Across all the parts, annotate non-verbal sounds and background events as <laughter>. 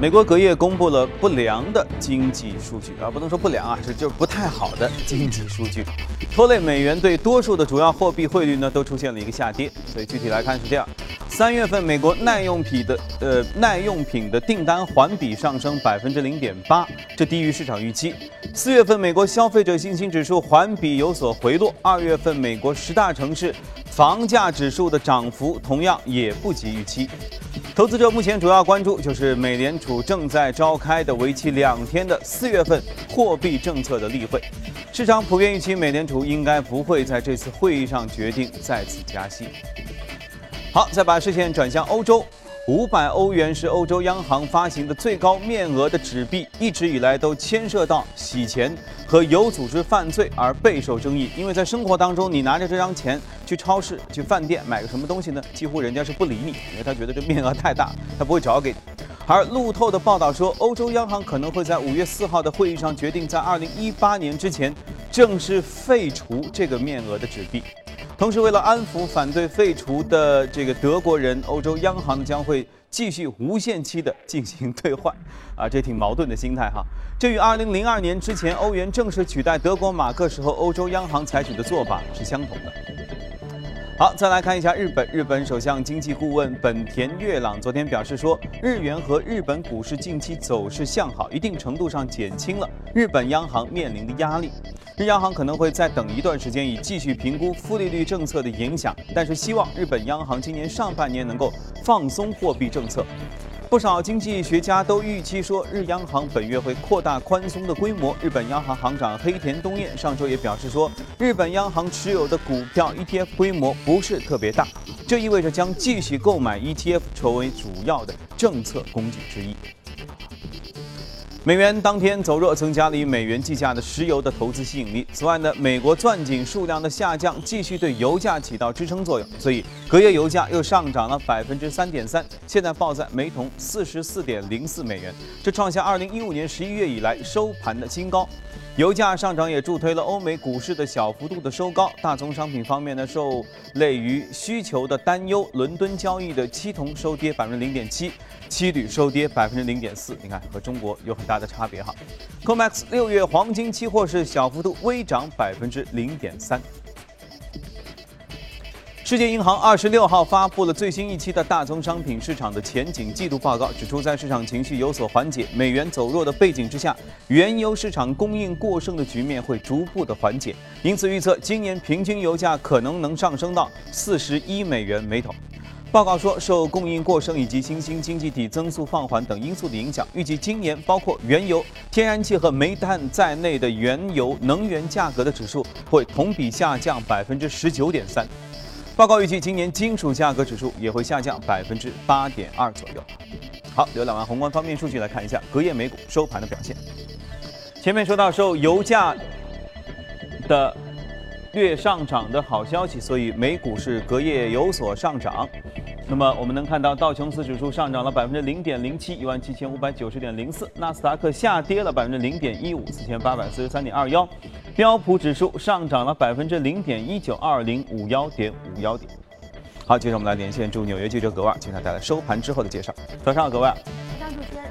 美国隔夜公布了不良的经济数据啊，不能说不良啊，是就是不太好的经济数据，拖累美元对多数的主要货币汇率呢都出现了一个下跌。所以具体来看是这样：三月份美国耐用品的呃耐用品的订单环比上升 <laughs> 百分之零点八，这低于市场预期。四月份美国消费者信心指数环比有所回落。二月份美国十大城市房价指数的涨幅同样也不及预期。投资者目前主要关注就是美联储正在召开的为期两天的四月份货币政策的例会，市场普遍预期美联储应该不会在这次会议上决定再次加息。好，再把视线转向欧洲。五百欧元是欧洲央行发行的最高面额的纸币，一直以来都牵涉到洗钱和有组织犯罪而备受争议。因为在生活当中，你拿着这张钱去超市、去饭店买个什么东西呢？几乎人家是不理你，因为他觉得这面额太大，他不会找给你。而路透的报道说，欧洲央行可能会在五月四号的会议上决定，在二零一八年之前正式废除这个面额的纸币。同时，为了安抚反对废除的这个德国人，欧洲央行将会继续无限期的进行兑换，啊，这挺矛盾的心态哈。这与2002年之前欧元正式取代德国马克时候，欧洲央行采取的做法是相同的。好，再来看一下日本。日本首相经济顾问本田月朗昨天表示说，日元和日本股市近期走势向好，一定程度上减轻了日本央行面临的压力。日央行可能会再等一段时间，以继续评估负利率政策的影响，但是希望日本央行今年上半年能够放松货币政策。不少经济学家都预期说，日央行本月会扩大宽松的规模。日本央行行长黑田东彦上周也表示说，日本央行持有的股票 ETF 规模不是特别大，这意味着将继续购买 ETF 成为主要的政策工具之一。美元当天走弱，增加了以美元计价的石油的投资吸引力。此外呢，美国钻井数量的下降继续对油价起到支撑作用，所以隔夜油价又上涨了百分之三点三，现在报在每桶四十四点零四美元，这创下二零一五年十一月以来收盘的新高。油价上涨也助推了欧美股市的小幅度的收高。大宗商品方面呢，受累于需求的担忧，伦敦交易的期铜收跌百分之零点七，期铝收跌百分之零点四。你看，和中国有很大的差别哈。COMEX 六月黄金期货是小幅度微涨百分之零点三。世界银行二十六号发布了最新一期的大宗商品市场的前景季度报告，指出在市场情绪有所缓解、美元走弱的背景之下，原油市场供应过剩的局面会逐步的缓解，因此预测今年平均油价可能能上升到四十一美元每桶。报告说，受供应过剩以及新兴经济体增速放缓等因素的影响，预计今年包括原油、天然气和煤炭在内的原油能源价格的指数会同比下降百分之十九点三。报告预计，今年金属价格指数也会下降百分之八点二左右。好，浏览完宏观方面数据，来看一下隔夜美股收盘的表现。前面说到，受油价的略上涨的好消息，所以美股是隔夜有所上涨。那么我们能看到，道琼斯指数上涨了百分之零点零七，一万七千五百九十点零四；纳斯达克下跌了百分之零点一五，四千八百四十三点二幺；标普指数上涨了百分之零点一九，二零五幺点五幺点。好，接着我们来连线驻纽约记者葛万，请他带来收盘之后的介绍。早上好，葛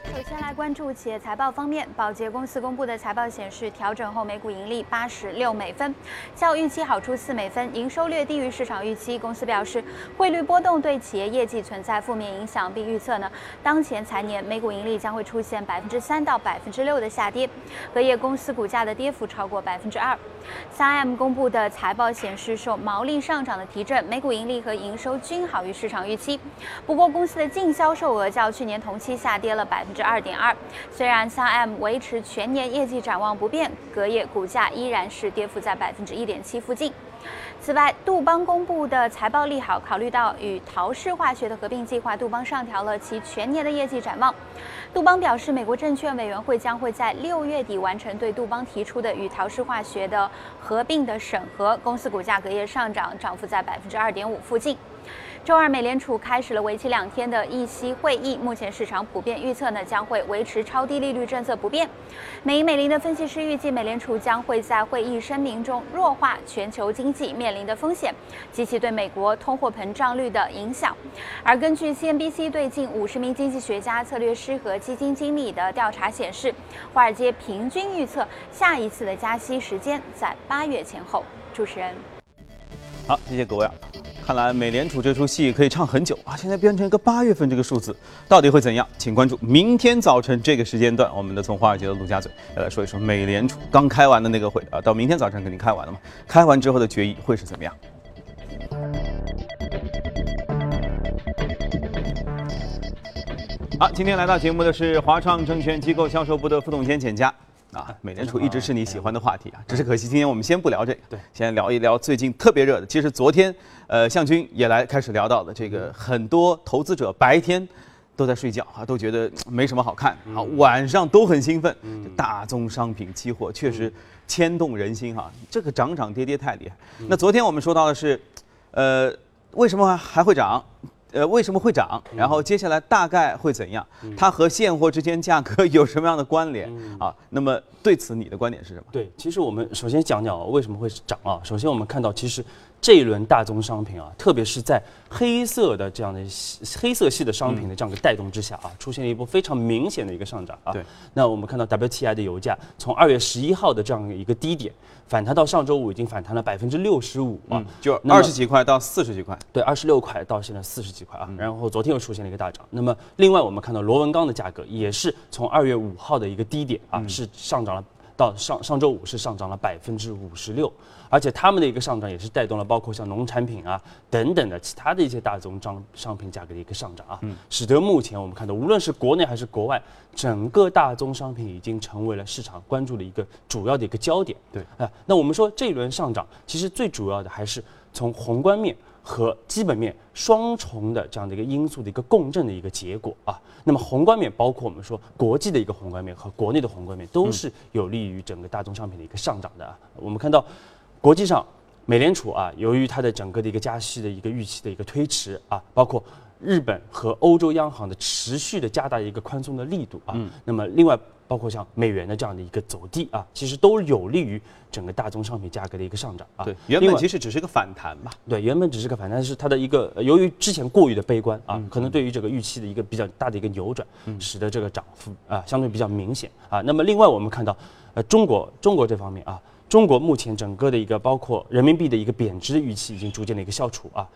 首。先来关注企业财报方面，宝洁公司公布的财报显示，调整后每股盈利八十六美分，较预期好出四美分，营收略低于市场预期。公司表示，汇率波动对企业业绩存在负面影响，并预测呢，当前财年每股盈利将会出现百分之三到百分之六的下跌。隔夜公司股价的跌幅超过百分之二。三 M 公布的财报显示，受毛利上涨的提振，每股盈利和营收均好于市场预期。不过，公司的净销售额较去年同期下跌了百分之二。点二，虽然三 M 维持全年业绩展望不变，隔夜股价依然是跌幅在百分之一点七附近。此外，杜邦公布的财报利好，考虑到与陶氏化学的合并计划，杜邦上调了其全年的业绩展望。杜邦表示，美国证券委员会将会在六月底完成对杜邦提出的与陶氏化学的合并的审核。公司股价隔夜上涨，涨幅在百分之二点五附近。周二，美联储开始了为期两天的议息会议，目前市场普遍预测呢将会维持超低利率政策不变。美银美林的分析师预计，美联储将会在会议声明中弱化全球经济面临的风险及其对美国通货膨胀率的影响。而根据 CNBC 对近五十名经济学家、策略师和基金经理的调查显示，华尔街平均预测下一次的加息时间在八月前后。主持人，好，谢谢各位啊。看来美联储这出戏可以唱很久啊！现在变成一个八月份这个数字，到底会怎样？请关注明天早晨这个时间段，我们的从华尔街的陆家嘴要来说一说美联储刚开完的那个会啊。到明天早晨肯定开完了嘛？开完之后的决议会是怎么样？好，今天来到节目的是华创证券机构销售部的副总监简佳。啊，美联储一直是你喜欢的话题啊，只是可惜今天我们先不聊这个，对，先聊一聊最近特别热的。其实昨天，呃，向军也来开始聊到了这个，很多投资者白天都在睡觉啊，都觉得没什么好看啊，晚上都很兴奋。大宗商品期货确实牵动人心哈，这个涨涨跌跌太厉害。那昨天我们说到的是，呃，为什么还会涨？呃，为什么会涨？然后接下来大概会怎样？它和现货之间价格有什么样的关联啊？那么对此你的观点是什么？对，其实我们首先讲讲为什么会涨啊。首先我们看到，其实这一轮大宗商品啊，特别是在黑色的这样的黑色系的商品的这样的带动之下啊，出现了一波非常明显的一个上涨啊。对。那我们看到 WTI 的油价从二月十一号的这样一个低点。反弹到上周五已经反弹了百分之六十五啊，就二十几块到四十几块，对，二十六块到现在四十几块啊。然后昨天又出现了一个大涨。那么另外我们看到螺纹钢的价格也是从二月五号的一个低点啊，是上涨了。到上上周五是上涨了百分之五十六，而且他们的一个上涨也是带动了包括像农产品啊等等的其他的一些大宗商商品价格的一个上涨啊，使得目前我们看到无论是国内还是国外，整个大宗商品已经成为了市场关注的一个主要的一个焦点。对，啊，那我们说这一轮上涨，其实最主要的还是从宏观面。和基本面双重的这样的一个因素的一个共振的一个结果啊，那么宏观面包括我们说国际的一个宏观面和国内的宏观面都是有利于整个大宗商品的一个上涨的啊。我们看到国际上，美联储啊，由于它的整个的一个加息的一个预期的一个推迟啊，包括。日本和欧洲央行的持续的加大一个宽松的力度啊，那么另外包括像美元的这样的一个走低啊，其实都有利于整个大宗商品价格的一个上涨啊。对，原本其实只是个反弹吧。对，原本只是个反弹，是它的一个由于之前过于的悲观啊，可能对于这个预期的一个比较大的一个扭转，使得这个涨幅啊相对比较明显啊。那么另外我们看到，呃，中国中国这方面啊。中国目前整个的一个包括人民币的一个贬值的预期已经逐渐的一个消除啊，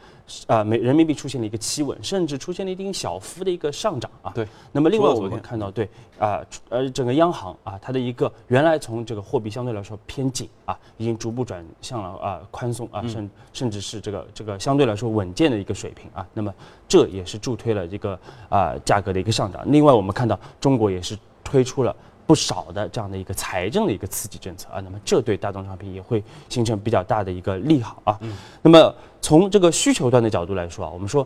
啊，美人民币出现了一个企稳，甚至出现了一定小幅的一个上涨啊。对。那么另外我们看到，对啊，呃，整个央行啊，它的一个原来从这个货币相对来说偏紧啊，已经逐步转向了啊宽松啊，甚甚至是这个这个相对来说稳健的一个水平啊。那么这也是助推了这个啊价格的一个上涨。另外我们看到中国也是推出了。不少的这样的一个财政的一个刺激政策啊，那么这对大宗商品也会形成比较大的一个利好啊。那么从这个需求端的角度来说啊，我们说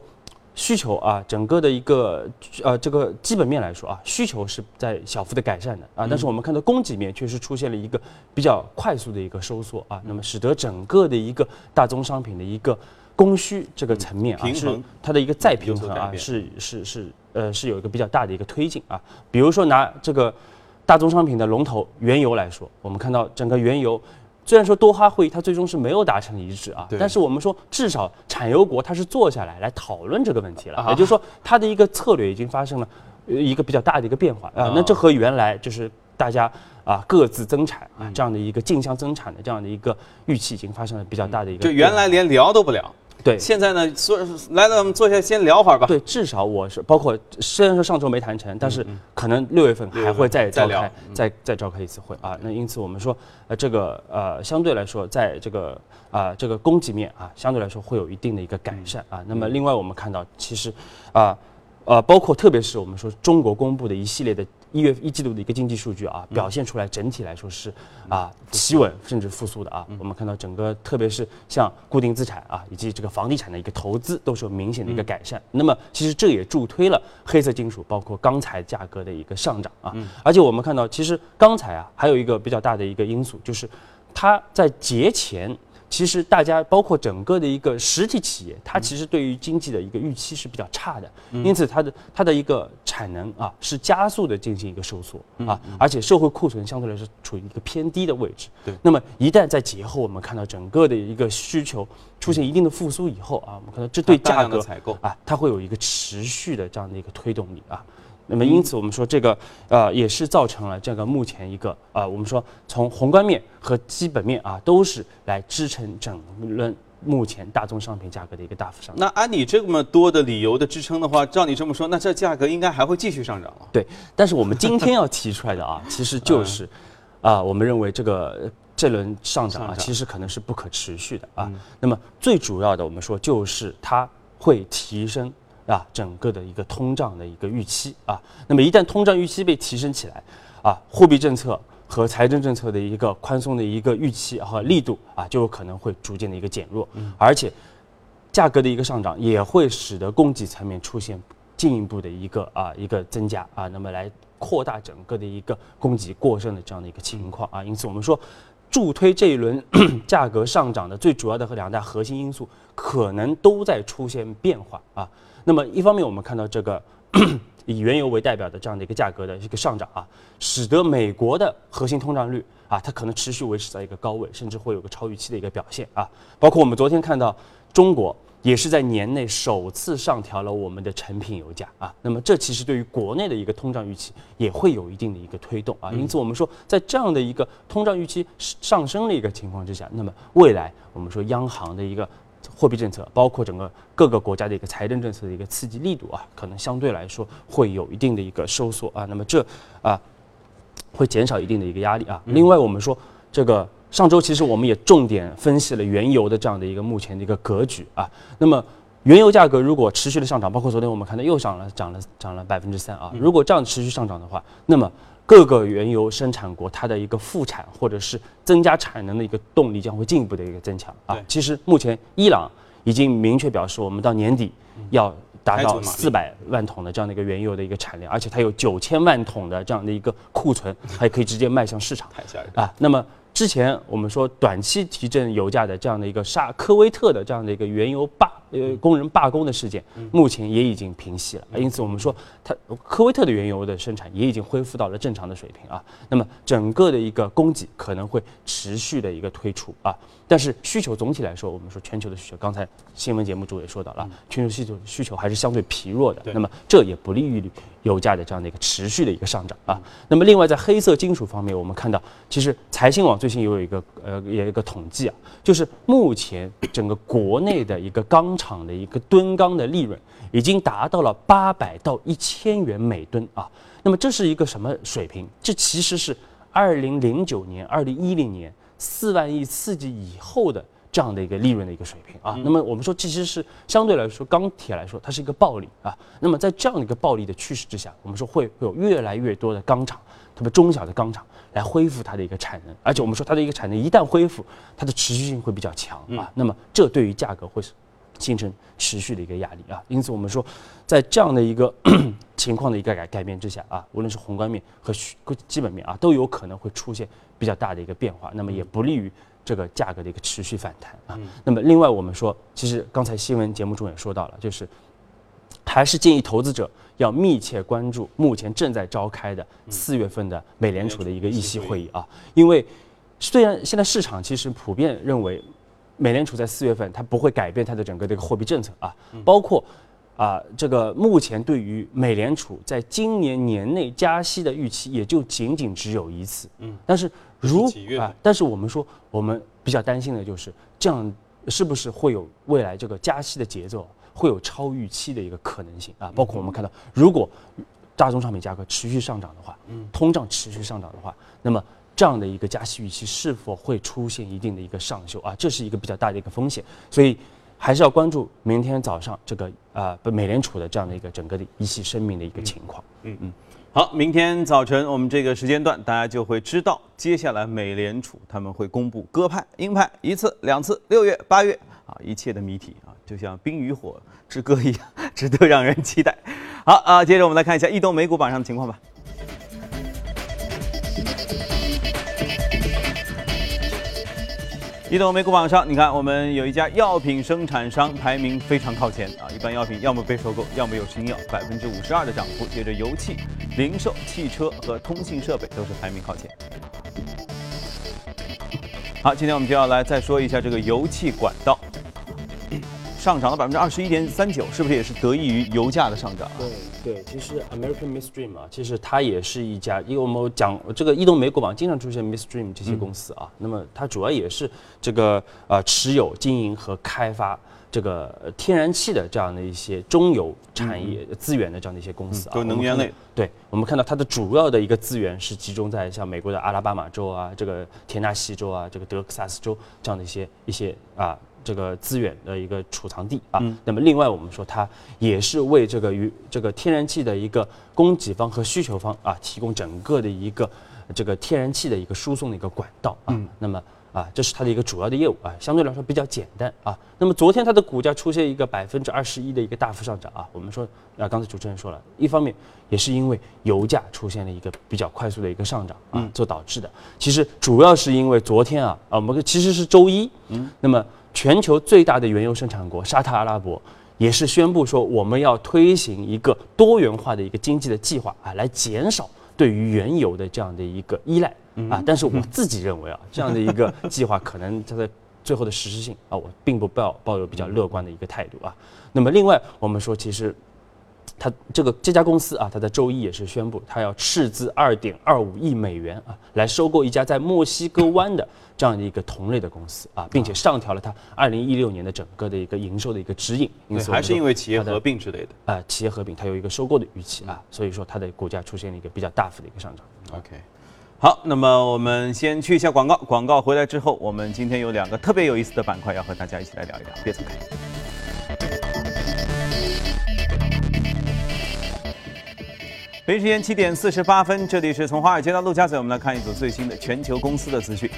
需求啊，整个的一个呃这个基本面来说啊，需求是在小幅的改善的啊，但是我们看到供给面确实出现了一个比较快速的一个收缩啊，那么使得整个的一个大宗商品的一个供需这个层面啊，是它的一个再平衡啊，是是是呃是有一个比较大的一个推进啊，比如说拿这个。大宗商品的龙头原油来说，我们看到整个原油，虽然说多哈会议它最终是没有达成一致啊，但是我们说至少产油国它是坐下来来讨论这个问题了，也就是说它的一个策略已经发生了一个比较大的一个变化啊。那这和原来就是大家啊各自增产啊这样的一个竞相增产的这样的一个预期已经发生了比较大的一个，就原来连聊都不聊。对，现在呢，坐来了，我们坐下先聊会儿吧。对，至少我是包括，虽然说上周没谈成，但是可能六月份还会再召开，再再召开一次会啊。那因此我们说，呃，这个呃，相对来说，在这个啊这个供给面啊，相对来说会有一定的一个改善啊。那么另外我们看到，其实啊呃，包括特别是我们说中国公布的一系列的。一月一季度的一个经济数据啊，表现出来整体来说是啊企稳甚至复苏的啊。我们看到整个特别是像固定资产啊以及这个房地产的一个投资都是有明显的一个改善。那么其实这也助推了黑色金属包括钢材价格的一个上涨啊。而且我们看到其实钢材啊还有一个比较大的一个因素就是它在节前其实大家包括整个的一个实体企业，它其实对于经济的一个预期是比较差的，因此它的它的一个产能啊是加速的进行一个收缩。啊，而且社会库存相对来说处于一个偏低的位置。对。那么一旦在节后我们看到整个的一个需求出现一定的复苏以后啊，我们看到这对价格采购。啊，它会有一个持续的这样的一个推动力啊。那么因此我们说这个呃也是造成了这个目前一个啊、我们说从宏观面和基本面啊都是来支撑整轮目前大宗商品价格的一个大幅上涨。那按你这么多的理由的支撑的话，照你这么说，那这价格应该还会继续上涨了。对，但是我们今天要提出来的啊，<laughs> 其实就是啊、我们认为这个这轮上涨啊，涨其实可能是不可持续的啊。那么最主要的，我们说就是它会提升啊整个的一个通胀的一个预期啊。那么一旦通胀预期被提升起来啊，货币政策。和财政政策的一个宽松的一个预期和力度啊，就有可能会逐渐的一个减弱，而且价格的一个上涨也会使得供给层面出现进一步的一个啊一个增加啊，那么来扩大整个的一个供给过剩的这样的一个情况啊，因此我们说。助推这一轮 <clears throat> 价格上涨的最主要的和两大核心因素，可能都在出现变化啊。那么一方面，我们看到这个 <clears throat> 以原油为代表的这样的一个价格的一个上涨啊，使得美国的核心通胀率啊，它可能持续维持在一个高位，甚至会有个超预期的一个表现啊。包括我们昨天看到中国也是在年内首次上调了我们的成品油价啊，那么这其实对于国内的一个通胀预期也会有一定的一个推动啊。因此我们说，在这样的一个通胀预期上升的一个情况之下，那么未来我们说央行的一个货币政策，包括整个各个国家的一个财政政策的一个刺激力度啊，可能相对来说会有一定的一个收缩啊。那么这啊会减少一定的一个压力啊。另外，我们说这个上周其实我们也重点分析了原油的这样的一个目前的一个格局啊。那么原油价格如果持续的上涨，包括昨天我们看到又涨了涨了涨了百分之三啊。如果这样持续上涨的话，那么各个原油生产国它的一个复产或者是增加产能的一个动力将会进一步的一个增强啊。其实目前伊朗已经明确表示，我们到年底要达到四百万桶的这样的一个原油的一个产量，而且它有九千万桶的这样的一个库存，还可以直接卖向市场。太吓人。啊，那么之前我们说短期提振油价的这样的一个沙科威特的这样的一个原油罢呃工人罢工的事件，目前也已经平息了。因此我们说它科威特的原油的生产也已经恢复到了正常的水平啊。那么整个的一个供给可能会持续的一个推出啊，但是需求总体来说，我们说全球的需求，刚才新闻节目组也说到了，全球需求需求还是相对疲弱的。那么这也不利于油价的这样的一个持续的一个上涨啊。那么另外在黑色金属方面，我们看到其实财新网最近也有一个呃也有一个统计啊，就是目前整个国内的一个钢厂的一个吨钢的利润已经达到了八百到一千元每吨啊。那么这是一个什么水平？这其实是二零零九年、二零一零年四万亿刺激以后的这样的一个利润的一个水平啊。那么我们说，其实是相对来说，钢铁来说，它是一个暴利啊。那么在这样的一个暴利的趋势之下，我们说会会有越来越多的钢厂，特别中小的钢厂来恢复它的一个产能，而且我们说它的一个产能一旦恢复，它的持续性会比较强啊。那么这对于价格会是形成持续的一个压力啊。因此我们说，在这样的一个 <coughs> 情况的一个改改变之下啊，无论是宏观面和虚基本面啊，都有可能会出现比较大的一个变化，那么也不利于这个价格的一个持续反弹啊。那么另外我们说，其实刚才新闻节目中也说到了，就是还是建议投资者要密切关注目前正在召开的四月份的美联储的一个议息会议啊，因为虽然现在市场其实普遍认为美联储在四月份它不会改变它的整个的一个货币政策啊，包括啊这个目前对于美联储在今年年内加息的预期也就仅仅只有一次，嗯，但是如啊，但是我们说我们比较担心的就是这样是不是会有未来这个加息的节奏会有超预期的一个可能性啊？包括我们看到，如果大宗商品价格持续上涨的话，嗯通胀持续上涨的话，那么这样的一个加息预期是否会出现一定的一个上修啊？这是一个比较大的一个风险，所以还是要关注明天早上这个啊、呃美联储的这样的一个整个的一系声明的一个情况。好，明天早晨我们这个时间段，大家就会知道接下来美联储他们会公布鸽派、鹰派一次、两次，六月、八月啊，一切的谜题啊，就像《冰与火之歌》一样，值得让人期待。好啊，接着我们来看一下异动美股榜上的情况吧。移动美股榜上，你看我们有一家药品生产商排名非常靠前啊，一般药品要么被收购，要么有新药，百分之五十二的涨幅。接着油气、零售、汽车和通信设备都是排名靠前。好，今天我们就要来再说一下这个油气管道。上涨了百分之二十一点三九，是不是也是得益于油价的上涨啊？对对，其实 American Midstream 啊，其实它也是一家，因为我们讲这个移动美股榜经常出现 Midstream 这些公司啊，那么它主要也是这个呃持有、经营和开发这个天然气的这样的一些中游产业资源的这样的一些公司啊，都能源类。对，我们看到它的主要的一个资源是集中在像美国的阿拉巴马州啊、这个田纳西州啊、这个德克萨斯州这样的一些一些啊。这个资源的一个储藏地啊，那么另外我们说它也是为这个与这个天然气的一个供给方和需求方啊提供整个的一个这个天然气的一个输送的一个管道啊，那么啊这是它的一个主要的业务啊，相对来说比较简单啊。那么昨天它的股价出现一个百分之二十一的一个大幅上涨啊，我们说啊刚才主持人说了一方面也是因为油价出现了一个比较快速的一个上涨啊所导致的，其实主要是因为昨天啊啊我们其实是周一，嗯，那么。全球最大的原油生产国沙特阿拉伯也是宣布说，我们要推行一个多元化的一个经济的计划啊，来减少对于原油的这样的一个依赖啊。但是我自己认为啊，这样的一个 <laughs> 计划可能它的最后的实施性啊，我并不抱抱有比较乐观的一个态度啊。那么另外我们说，其实。他这个这家公司啊，他在周一也是宣布，他要斥资二点二五亿美元啊，来收购一家在墨西哥湾的这样的一个同类的公司啊，并且上调了他二零一六年的整个的一个营收的一个指引。因此还是因为企业合并之类的啊，企业合并它有一个收购的预期啊，所以说它的股价出现了一个比较大幅的一个上涨。OK，好，那么我们先去一下广告，广告回来之后，我们今天有两个特别有意思的板块要和大家一起来聊一聊，别走开。北京时间七点四十八分，这里是从华尔街到陆家嘴，我们来看一组最新的全球公司的资讯。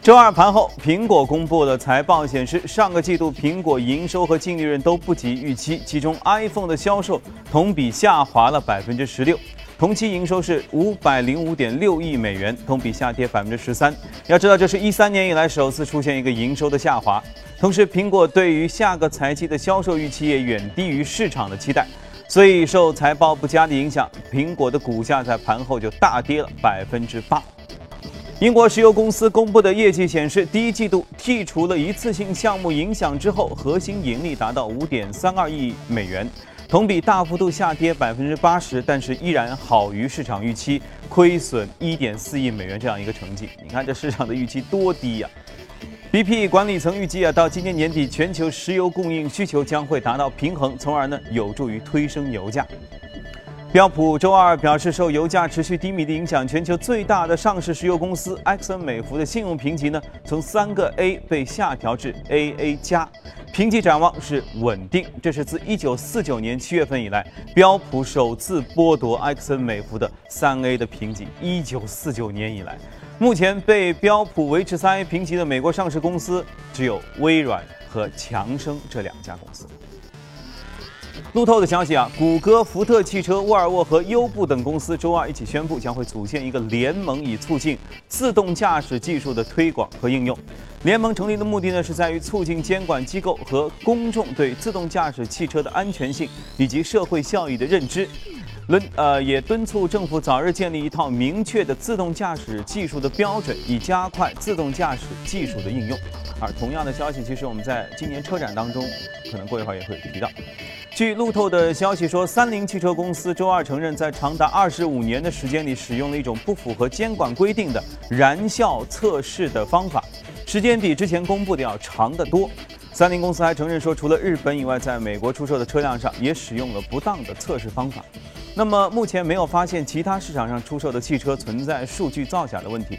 周二盘后，苹果公布的财报显示，上个季度苹果营收和净利润都不及预期，其中 iPhone 的销售同比下滑了百分之十六，同期营收是五百零五点六亿美元，同比下跌百分之十三。要知道，这是一三年以来首次出现一个营收的下滑。同时，苹果对于下个财季的销售预期也远低于市场的期待。所以，受财报不佳的影响，苹果的股价在盘后就大跌了百分之八。英国石油公司公布的业绩显示，第一季度剔除了一次性项目影响之后，核心盈利达到五点三二亿美元，同比大幅度下跌百分之八十，但是依然好于市场预期，亏损一点四亿美元这样一个成绩。你看这市场的预期多低呀！BP 管理层预计啊，到今年年底，全球石油供应需求将会达到平衡，从而呢有助于推升油价。标普周二表示，受油价持续低迷的影响，全球最大的上市石油公司埃克森美孚的信用评级呢从三个 A 被下调至 AA 加，评级展望是稳定。这是自1949年7月份以来，标普首次剥夺埃克森美孚的三 A 的评级。1949年以来。目前被标普维持三 A 评级的美国上市公司只有微软和强生这两家公司。路透的消息啊，谷歌、福特汽车、沃尔沃和优步等公司周二一起宣布，将会组建一个联盟，以促进自动驾驶技术的推广和应用。联盟成立的目的呢，是在于促进监管机构和公众对自动驾驶汽车的安全性以及社会效益的认知。敦呃也敦促政府早日建立一套明确的自动驾驶技术的标准，以加快自动驾驶技术的应用。而同样的消息，其实我们在今年车展当中，可能过一会儿也会提到。据路透的消息说，三菱汽车公司周二承认，在长达二十五年的时间里，使用了一种不符合监管规定的燃效测试的方法，时间比之前公布的要长得多。三菱公司还承认说，除了日本以外，在美国出售的车辆上也使用了不当的测试方法。那么目前没有发现其他市场上出售的汽车存在数据造假的问题。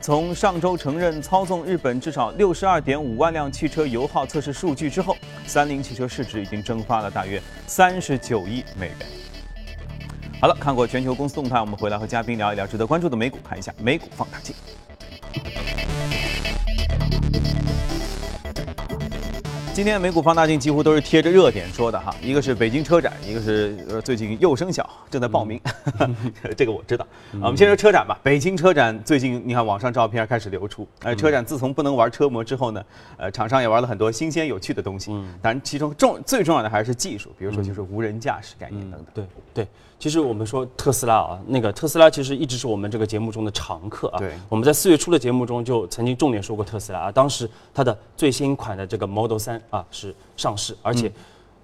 从上周承认操纵日本至少六十二点五万辆汽车油耗测试数据之后，三菱汽车市值已经蒸发了大约三十九亿美元。好了，看过全球公司动态，我们回来和嘉宾聊一聊值得关注的美股，看一下美股放大镜。今天美股放大镜几乎都是贴着热点说的哈，一个是北京车展，一个是呃最近幼升小正在报名，<laughs> 这个我知道。啊，我们先说车展吧。北京车展最近你看网上照片开始流出，呃，车展自从不能玩车模之后呢，呃，厂商也玩了很多新鲜有趣的东西。嗯，当然其中重最重要的还是技术，比如说就是无人驾驶概念等等。对对。其实我们说特斯拉啊，那个特斯拉其实一直是我们这个节目中的常客啊。对。我们在四月初的节目中就曾经重点说过特斯拉啊，当时它的最新款的这个 Model 三啊是上市，而且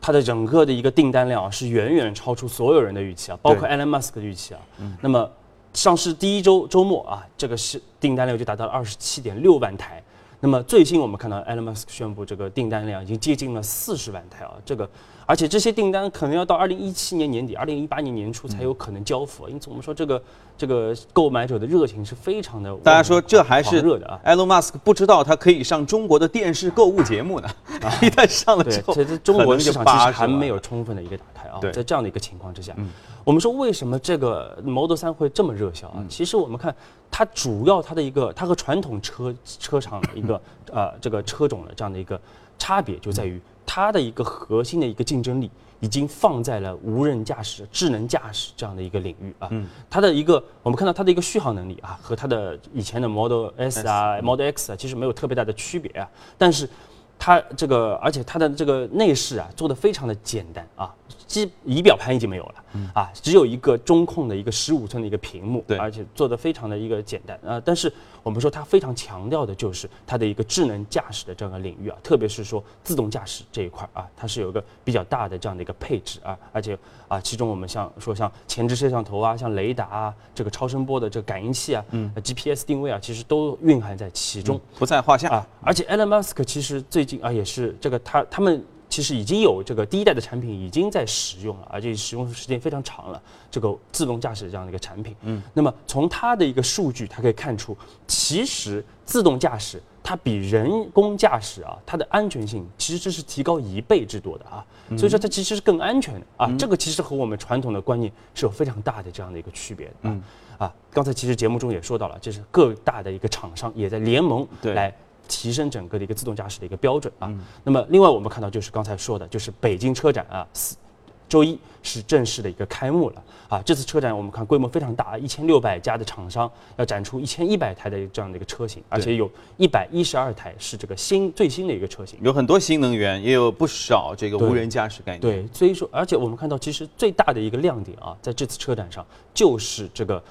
它的整个的一个订单量啊是远远超出所有人的预期啊，包括 Elon Musk 的预期啊。嗯。那么上市第一周周末啊，这个是订单量就达到了二十七点六万台。那么最新我们看到 Elon Musk 宣布这个订单量已经接近了四十万台啊，这个。而且这些订单可能要到二零一七年年底、二零一八年年初才有可能交付，因此我们说这个这个购买者的热情是非常的。大家说这还是热的啊？Elon Musk 不知道他可以上中国的电视购物节目呢，<laughs> 一旦上了之后，这中国市场其实还没有充分的一个打开啊。在这样的一个情况之下，我们说为什么这个 Model 3会这么热销啊？其实我们看它主要它的一个它和传统车车厂的一个呃这个车种的这样的一个差别就在于。它的一个核心的一个竞争力已经放在了无人驾驶、智能驾驶这样的一个领域啊。嗯。它的一个，我们看到它的一个续航能力啊，和它的以前的 Model S 啊、Model X 啊，其实没有特别大的区别啊。但是，它这个，而且它的这个内饰啊，做的非常的简单啊。机仪表盘已经没有了，啊，只有一个中控的一个十五寸的一个屏幕，对，而且做的非常的一个简单啊。但是我们说它非常强调的就是它的一个智能驾驶的这样的领域啊，特别是说自动驾驶这一块啊，它是有一个比较大的这样的一个配置啊，而且啊，其中我们像说像前置摄像头啊，像雷达啊，这个超声波的这个感应器啊，嗯，GPS 定位啊，其实都蕴含在其中，不在话下啊。而且 Elon Musk 其实最近啊，也是这个他他们。其实已经有这个第一代的产品已经在使用了，而且使用时间非常长了。这个自动驾驶这样的一个产品，嗯，那么从它的一个数据，它可以看出，其实自动驾驶它比人工驾驶啊，它的安全性其实这是提高一倍之多的啊。所以说它其实是更安全的啊。这个其实和我们传统的观念是有非常大的这样的一个区别的。嗯，啊，刚才其实节目中也说到了，就是各大的一个厂商也在联盟来。提升整个的一个自动驾驶的一个标准啊。那么，另外我们看到就是刚才说的，就是北京车展啊，周一是正式的一个开幕了啊。这次车展我们看规模非常大，一千六百家的厂商要展出一千一百台的这样的一个车型，而且有一百一十二台是这个新最新的一个车型，有很多新能源，也有不少这个无人驾驶概念。对，所以说，而且我们看到其实最大的一个亮点啊，在这次车展上就是这个。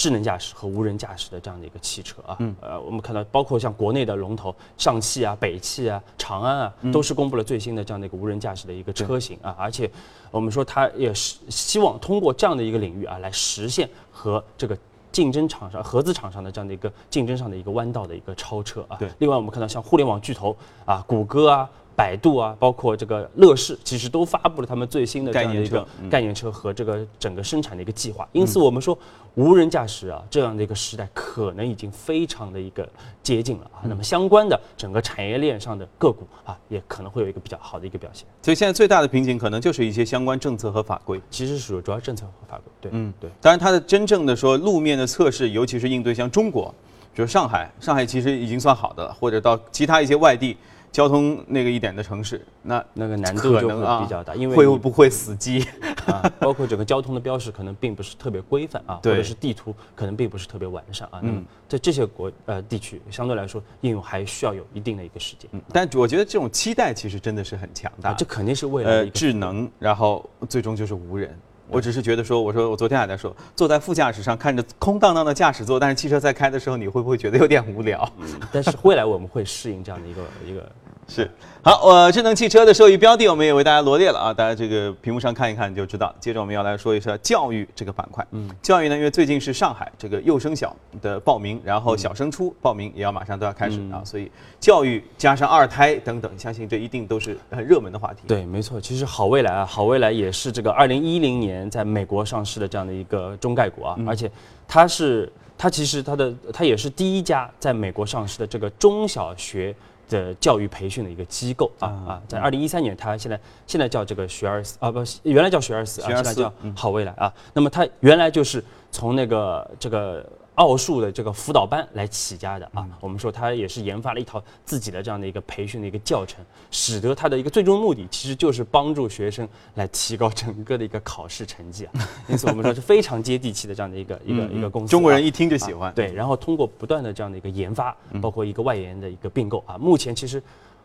智能驾驶和无人驾驶的这样的一个汽车啊，呃，我们看到包括像国内的龙头上汽啊、北汽啊、长安啊，都是公布了最新的这样的一个无人驾驶的一个车型啊，而且我们说它也是希望通过这样的一个领域啊，来实现和这个竞争厂商、合资厂商的这样的一个竞争上的一个弯道的一个超车啊。对。另外，我们看到像互联网巨头啊，谷歌啊。百度啊，包括这个乐视，其实都发布了他们最新的这样的一个概念车和这个整个生产的一个计划。因此，我们说无人驾驶啊这样的一个时代，可能已经非常的一个接近了啊。那么相关的整个产业链上的个股啊，也可能会有一个比较好的一个表现。所以现在最大的瓶颈可能就是一些相关政策和法规，其实属于主要政策和法规。对，嗯，对。当然，它的真正的说路面的测试，尤其是应对像中国，比如上海，上海其实已经算好的了，或者到其他一些外地。交通那个一点的城市，那那个难度就会比较大，因为会不会死机啊？包括整个交通的标识可能并不是特别规范啊，或者是地图可能并不是特别完善啊。嗯，在这些国呃地区，相对来说应用还需要有一定的一个时间。嗯，但我觉得这种期待其实真的是很强大，这肯定是未来的智能，然后最终就是无人。我只是觉得说，我说我昨天还在说，坐在副驾驶上看着空荡荡的驾驶座，但是汽车在开的时候，你会不会觉得有点无聊？但是未来我们会适应这样的一个一个。是，好，呃，智能汽车的受益标的我们也为大家罗列了啊，大家这个屏幕上看一看就知道。接着我们要来说一下教育这个板块，嗯，教育呢，因为最近是上海这个幼升小的报名，然后小升初报名也要马上都要开始啊，所以教育加上二胎等等，相信这一定都是很热门的话题。对，没错，其实好未来啊，好未来也是这个二零一零年在美国上市的这样的一个中概股啊，而且它是它其实它的它也是第一家在美国上市的这个中小学。的教育培训的一个机构啊啊，在二零一三年，它现在现在叫这个学而思啊不，原来叫学而思啊，现在叫好未来啊。那么它原来就是从那个这个奥数的这个辅导班来起家的啊。我们说他也是研发了一套自己的这样的一个培训的一个教程，使得他的一个最终目的其实就是帮助学生来提高整个的一个考试成绩啊。<laughs> 因此我们说是非常接地气的这样的一个一个一个公司。中国人一听就喜欢。对，然后通过不断的这样的一个研发，包括一个外延的一个并购啊，目前其实。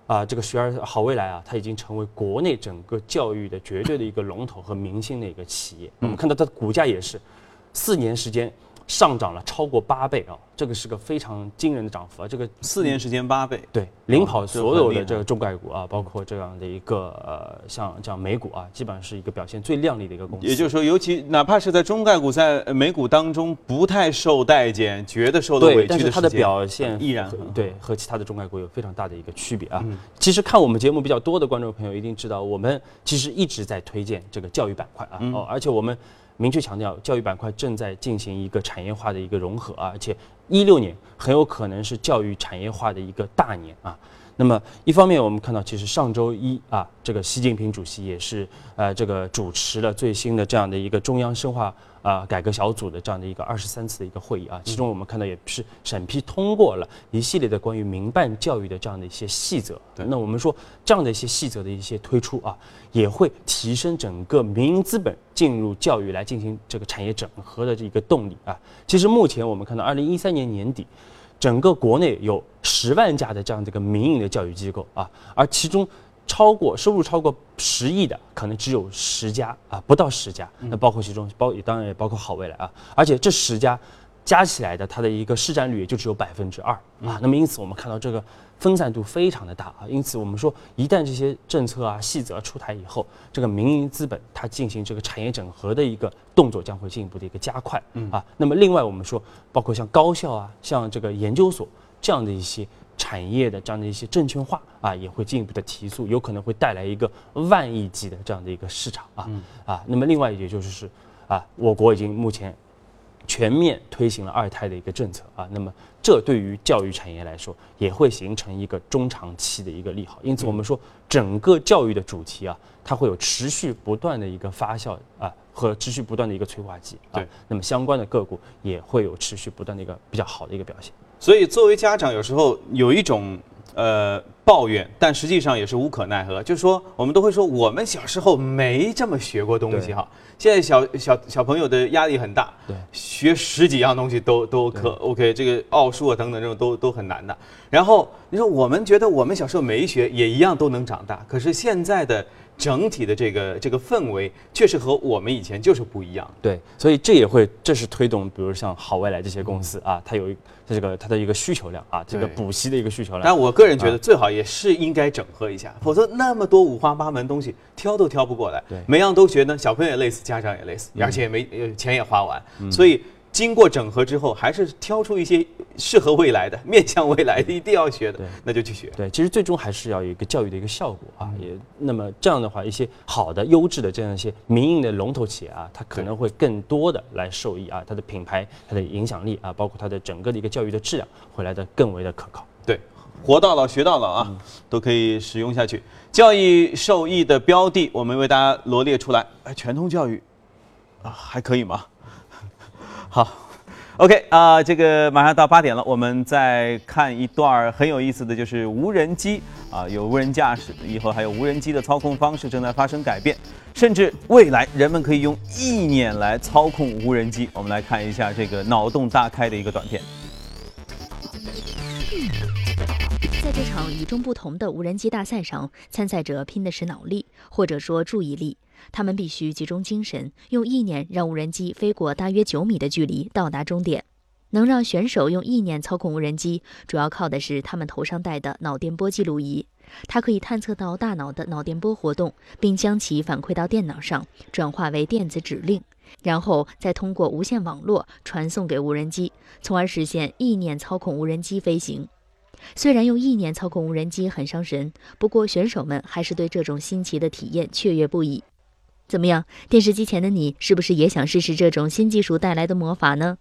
啊，这个学而好未来啊，它已经成为国内整个教育的绝对的一个龙头和明星的一个企业。我们看到它的股价也是，四年时间。上涨了超过八倍啊，这个是个非常惊人的涨幅啊！这个四年时间八倍，对，领跑所有的这个中概股啊，包括这样的一个呃，像这样美股啊，基本上是一个表现最亮丽的一个公司。也就是说，尤其哪怕是在中概股在美股当中不太受待见，觉得受到委屈的但是它的表现依然对和其他的中概股有非常大的一个区别啊。其实看我们节目比较多的观众朋友一定知道，我们其实一直在推荐这个教育板块啊，哦，而且我们。明确强调，教育板块正在进行一个产业化的一个融合啊，而且一六年很有可能是教育产业化的一个大年啊。那么一方面，我们看到其实上周一啊，这个习近平主席也是呃这个主持了最新的这样的一个中央深化。啊，改革小组的这样的一个二十三次的一个会议啊，其中我们看到也是审批通过了一系列的关于民办教育的这样的一些细则。那我们说这样的一些细则的一些推出啊，也会提升整个民营资本进入教育来进行这个产业整合的这一个动力啊。其实目前我们看到，二零一三年年底，整个国内有十万家的这样的一个民营的教育机构啊，而其中。超过收入超过十亿的，可能只有十家啊，不到十家。那包括其中包，当然也包括好未来啊。而且这十家加起来的，它的一个市占率也就只有百分之二啊。那么因此我们看到这个分散度非常的大啊。因此我们说，一旦这些政策啊细则出台以后，这个民营资本它进行这个产业整合的一个动作将会进一步的一个加快啊。那么另外我们说，包括像高校啊，像这个研究所这样的一些。产业的这样的一些证券化啊，也会进一步的提速，有可能会带来一个万亿级的这样的一个市场啊啊。那么另外也就是是啊，我国已经目前全面推行了二胎的一个政策啊，那么这对于教育产业来说也会形成一个中长期的一个利好。因此我们说整个教育的主题啊，它会有持续不断的一个发酵啊和持续不断的一个催化剂啊。那么相关的个股也会有持续不断的一个比较好的一个表现。所以，作为家长，有时候有一种呃抱怨，但实际上也是无可奈何。就是说，我们都会说，我们小时候没这么学过东西哈。现在小小小朋友的压力很大，对，学十几样东西都都可 OK，这个奥数啊等等这种都都很难的。然后你说，我们觉得我们小时候没学也一样都能长大，可是现在的。整体的这个这个氛围确实和我们以前就是不一样。对，所以这也会，这是推动，比如像好未来这些公司啊，它有它这个它的一个需求量啊，这个补习的一个需求量。但我个人觉得最好也是应该整合一下，否则那么多五花八门东西挑都挑不过来。对，每样都学呢，小朋友也累死，家长也累死，而且也没钱也花完，所以。经过整合之后，还是挑出一些适合未来的、面向未来的，一定要学的，那就去学。对，其实最终还是要有一个教育的一个效果啊。也那么这样的话，一些好的、优质的这样一些民营的龙头企业啊，它可能会更多的来受益啊。它的品牌、它的影响力啊，包括它的整个的一个教育的质量，会来的更为的可靠。对，活到老学到老啊，都可以使用下去。教育受益的标的，我们为大家罗列出来。哎，全通教育啊，还可以吗？好，OK 啊，这个马上到八点了，我们再看一段很有意思的就是无人机啊，有无人驾驶，以后还有无人机的操控方式正在发生改变，甚至未来人们可以用意念来操控无人机。我们来看一下这个脑洞大开的一个短片。在这场与众不同的无人机大赛上，参赛者拼的是脑力，或者说注意力。他们必须集中精神，用意念让无人机飞过大约九米的距离到达终点。能让选手用意念操控无人机，主要靠的是他们头上戴的脑电波记录仪。它可以探测到大脑的脑电波活动，并将其反馈到电脑上，转化为电子指令，然后再通过无线网络传送给无人机，从而实现意念操控无人机飞行。虽然用意念操控无人机很伤神，不过选手们还是对这种新奇的体验雀跃不已。怎么样？电视机前的你是不是也想试试这种新技术带来的魔法呢？